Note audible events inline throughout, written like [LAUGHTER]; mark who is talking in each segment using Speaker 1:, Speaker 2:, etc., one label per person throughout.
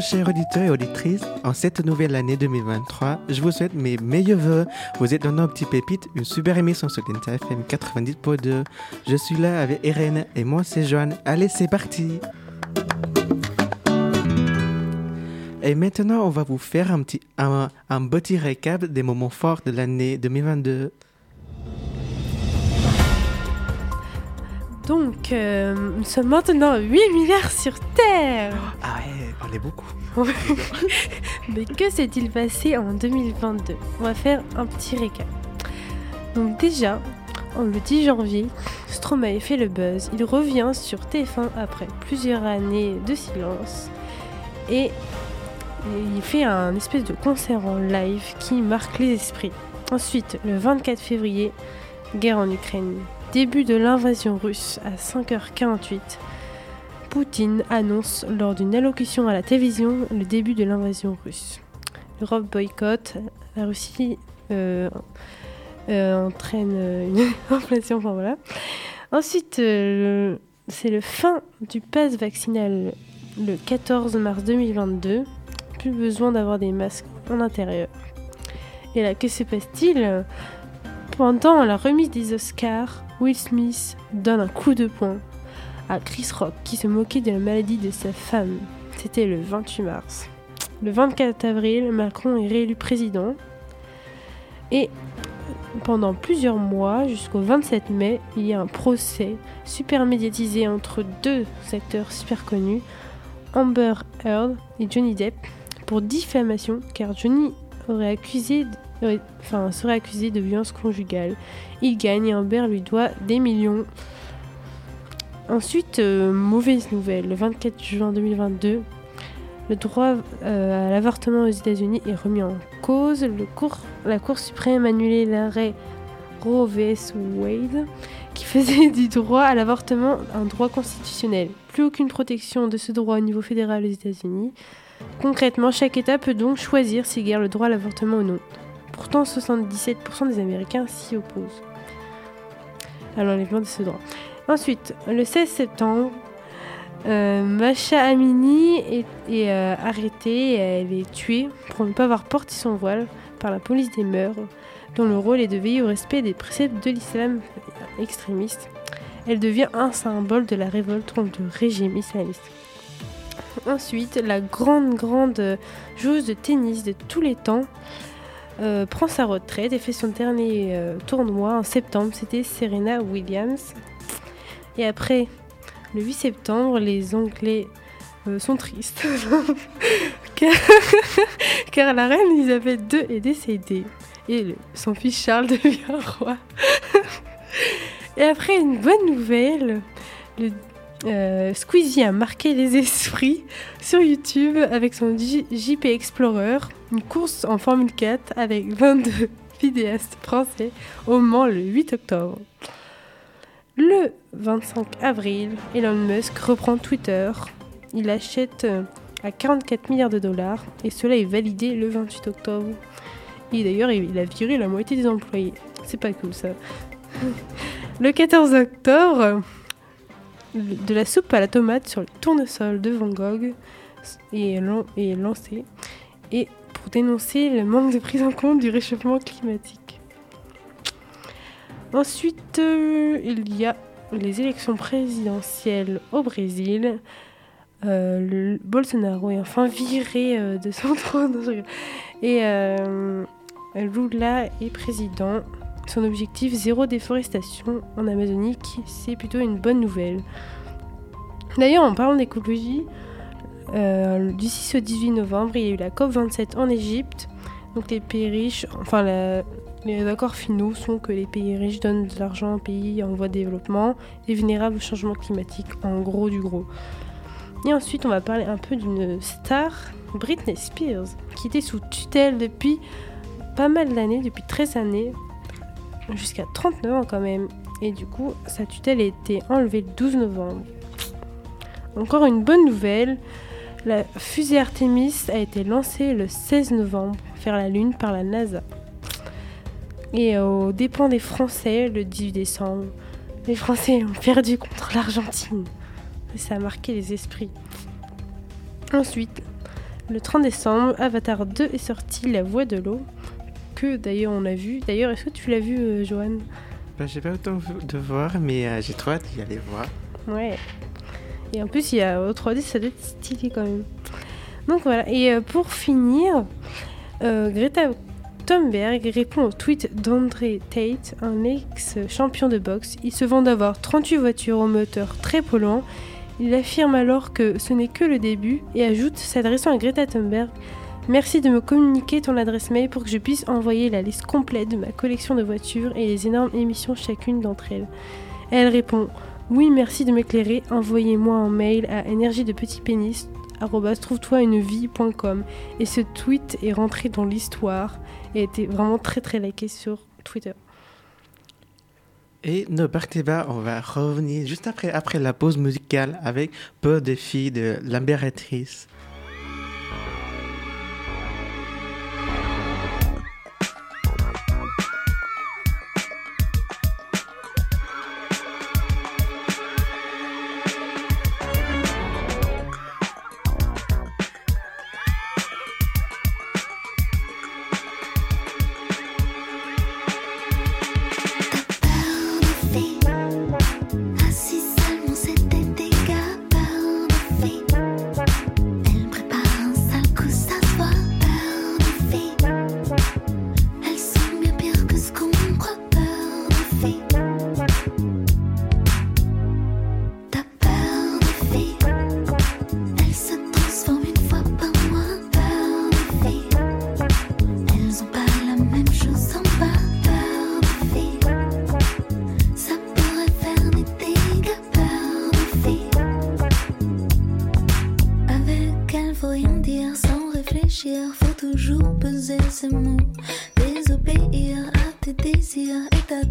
Speaker 1: Chers auditeurs et auditrices, en cette nouvelle année 2023, je vous souhaite mes meilleurs voeux. Vous êtes dans nos petits pépites, une super émission sur FM 90.2. Je suis là avec Irène et moi c'est Joanne. Allez, c'est parti Et maintenant, on va vous faire un petit un, un petit récap des moments forts de l'année 2022.
Speaker 2: Donc, euh, nous sommes maintenant 8 milliards sur Terre.
Speaker 1: Ah ouais, on est beaucoup. [LAUGHS]
Speaker 2: Mais que s'est-il passé en 2022 On va faire un petit récap. Donc déjà, le 10 janvier, Stromae fait le buzz. Il revient sur TF1 après plusieurs années de silence. Et il fait un espèce de concert en live qui marque les esprits. Ensuite, le 24 février, guerre en Ukraine. Début de l'invasion russe à 5h48. Poutine annonce lors d'une allocution à la télévision le début de l'invasion russe. L'Europe boycotte, la Russie euh, euh, entraîne une [LAUGHS] inflation, enfin voilà. Ensuite, euh, c'est le fin du pass vaccinal le 14 mars 2022. Plus besoin d'avoir des masques en intérieur. Et là, que se passe-t-il? Pendant la remise des Oscars, Will Smith donne un coup de poing à Chris Rock qui se moquait de la maladie de sa femme. C'était le 28 mars. Le 24 avril, Macron est réélu président. Et pendant plusieurs mois, jusqu'au 27 mai, il y a un procès super médiatisé entre deux acteurs super connus, Amber Heard et Johnny Depp, pour diffamation, car Johnny aurait accusé enfin, serait accusé de violence conjugale. Il gagne et Amber lui doit des millions. Ensuite, euh, mauvaise nouvelle, le 24 juin 2022, le droit euh, à l'avortement aux États-Unis est remis en cause. La Cour suprême a annulé l'arrêt Roe vs. Wade qui faisait [LAUGHS] du droit à l'avortement un droit constitutionnel. Plus aucune protection de ce droit au niveau fédéral aux États-Unis. Concrètement, chaque État peut donc choisir s'il garde le droit à l'avortement ou non. Pourtant, 77% des Américains s'y opposent à l'enlèvement de ce droit. Ensuite, le 16 septembre, euh, Masha Amini est, euh, arrêtée et elle est tuée pour ne pas avoir porté son voile par la police des mœurs, dont le rôle est de veiller au respect des préceptes de l'islam extrémiste. Elle devient un symbole de la révolte contre le régime islamiste. Ensuite, la grande, grande joueuse de tennis de tous les temps, euh, prend sa retraite et fait son dernier euh, tournoi en septembre. C'était Serena Williams. Et après, le 8 septembre, les Anglais euh, sont tristes. [LAUGHS] [LAUGHS] car, la reine Elisabeth II est décédée. Et son fils Charles devient [LAUGHS] roi. et après, une bonne nouvelle. Le euh, Squeezie a marqué les esprits sur YouTube avec son JP Explorer, une course en Formule 4 avec 22 [LAUGHS] vidéastes français au Mans le 8 octobre. Le 25 avril, Elon Musk reprend Twitter. Il achète euh, à 44 milliards de dollars et cela est validé le 28 octobre. Et d'ailleurs, il a viré la moitié des employés. C'est pas cool ça. [LAUGHS] Le 14 octobre, de la soupe à la tomate sur le tournesol de Van Gogh est, lancé et pour dénoncer le manque de prise en compte du réchauffement climatique. Ensuite, euh, il y a les élections présidentielles au Brésil. Euh, Bolsonaro est enfin viré euh, de son [LAUGHS] trône. Et Lula est président son objectif zéro déforestation en Amazonie, c'est plutôt une bonne nouvelle. D'ailleurs, en parlant d'écologie, du 6 au 18 novembre, il y a eu la COP27 en Égypte. Donc les pays riches, enfin les accords finaux sont que les pays riches donnent de l'argent aux pays en voie de développement et vulnérables au changement climatique, en gros du gros. Et ensuite, on va parler un peu d'une star, Britney Spears, qui était sous tutelle depuis pas mal d'années, depuis 13 années, jusqu'à 39 ans quand même. Et du coup, sa tutelle a été enlevée le 12 novembre. Encore une bonne nouvelle, la fusée Artemis a été lancée le 16 novembre vers la Lune par la NASA. Et au dépens des Français, le 18 décembre, les Français ont perdu contre l'Argentine. Ça a marqué les esprits. Ensuite, le 30 décembre, Avatar 2 est sorti, La Voix de l'eau, que d'ailleurs on a vu. D'ailleurs, est-ce que tu l'as vu, euh, Johan?
Speaker 3: Bah, J'ai pas autant de voir, mais euh, j'ai trop hâte d'y aller voir.
Speaker 2: Ouais. Et en plus, il y a au 3D, ça doit être stylé quand même. Donc voilà. Et euh, pour finir, Greta Thunberg répond au tweet d'André Tate, un ex-champion de boxe. Il se vend d'avoir 38 voitures au moteur très polluant. Il affirme alors que ce n'est que le début et ajoute, s'adressant à Greta Thunberg, Merci de me communiquer ton adresse mail pour que je puisse envoyer la liste complète de ma collection de voitures et les énormes émissions chacune d'entre elles. Elle répond Oui, merci de m'éclairer. Envoyez-moi un mail à énergie de petit pénis trouve-toi et ce tweet est rentré dans l'histoire et été vraiment très très liké sur Twitter.
Speaker 3: Et partez pas, on va revenir juste après, après la pause musicale avec Peu de filles de l'impératrice.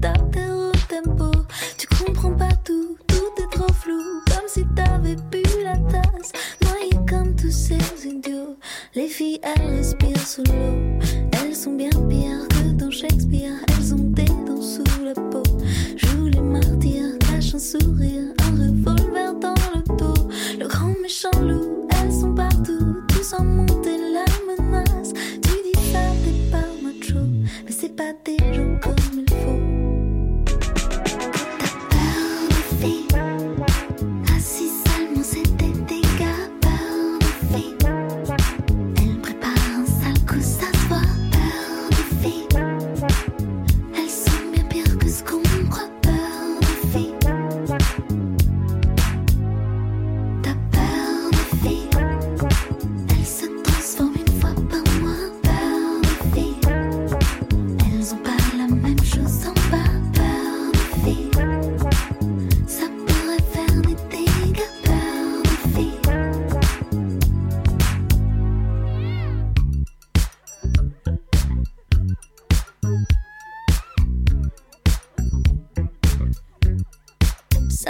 Speaker 3: tape tes au tempo. Tu comprends pas tout, tout est trop flou, comme si t'avais pu.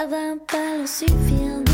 Speaker 3: Vai va pas le.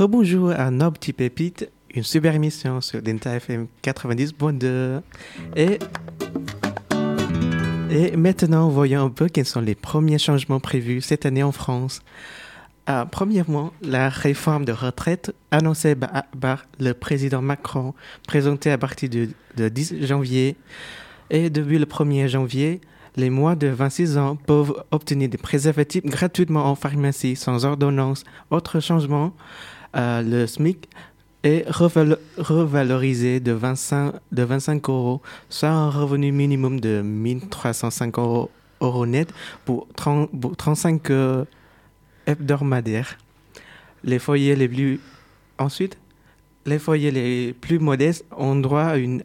Speaker 3: Rebonjour à nos petits pépites, une super émission sur Denta FM 90.2. Et, et maintenant, voyons un peu quels sont les premiers changements prévus cette année en France. Ah, premièrement, la réforme de retraite annoncée par le président Macron, présentée à partir du 10 janvier. Et depuis le 1er janvier, les moins de 26 ans peuvent obtenir des préservatifs gratuitement en pharmacie sans ordonnance. Autre changement, euh, le SMIC
Speaker 1: est revalorisé de 25, de 25 euros, soit un revenu minimum de 1305 euros, euros net pour, 30, pour 35 euh, hebdomadaires. Les foyers les plus... Ensuite, les foyers les plus modestes ont droit à une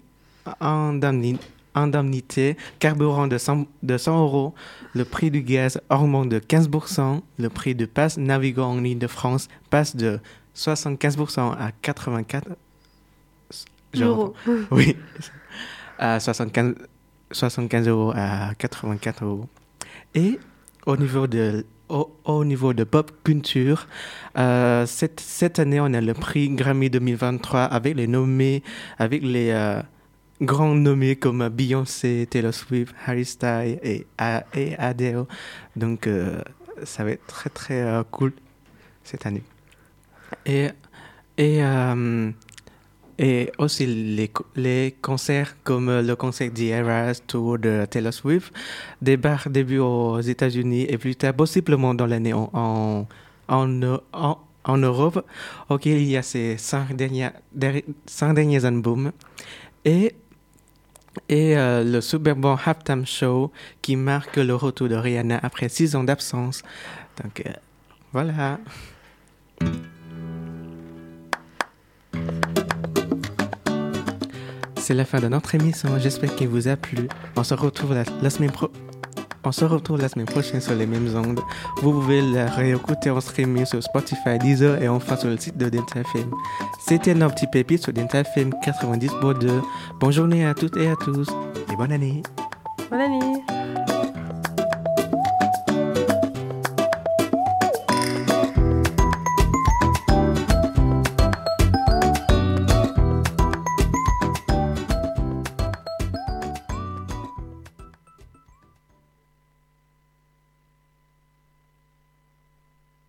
Speaker 1: indemnité carburant de 100, de 100 euros. Le prix du gaz augmente de 15%. Le prix de passe navigant en ligne de France passe de 75% à 84
Speaker 2: Euros.
Speaker 1: Oui, à 75, 75 euros à 84 euros. Et au niveau de, au, au niveau de pop culture, euh, cette, cette année, on a le prix Grammy 2023 avec les nommés, avec les euh, grands nommés comme Beyoncé, Taylor Swift, Harry Styles et, et Adele. Donc, euh, ça va être très, très cool cette année. Et, et, euh, et aussi les, les concerts comme le concert The Eras Tour de Taylor Swift débarquent début aux États-Unis et plus tard, possiblement dans l'année en, en, en, en, Europe, auquel il y a ces cinq derniers, derri- cinq derniers albums. Et, et euh, le Super Bowl Halftime Show qui marque le retour de Rihanna après six ans d'absence. Donc euh, voilà. C'est la fin de notre émission. J'espère qu'elle vous a plu. On se retrouve la, semaine pro- On se retrouve la semaine prochaine sur les mêmes ondes. Vous pouvez la réécouter en streaming sur Spotify, Deezer et enfin sur le site de Dental FM. C'était nos petits pépites sur Dental FM 90.2. Bonne journée à toutes et à tous et bonne année.
Speaker 2: Bonne année